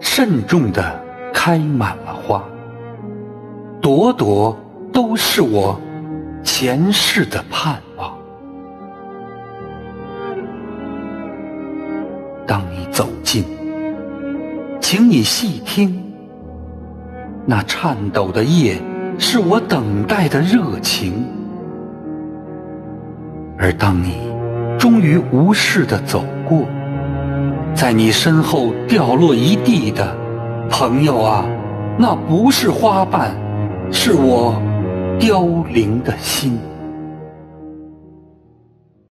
慎重地开满了花，朵朵都是我前世的盼望。当你走近，请你细听，那颤抖的叶。是我等待的热情，而当你终于无视的走过，在你身后掉落一地的，朋友啊，那不是花瓣，是我凋零的心。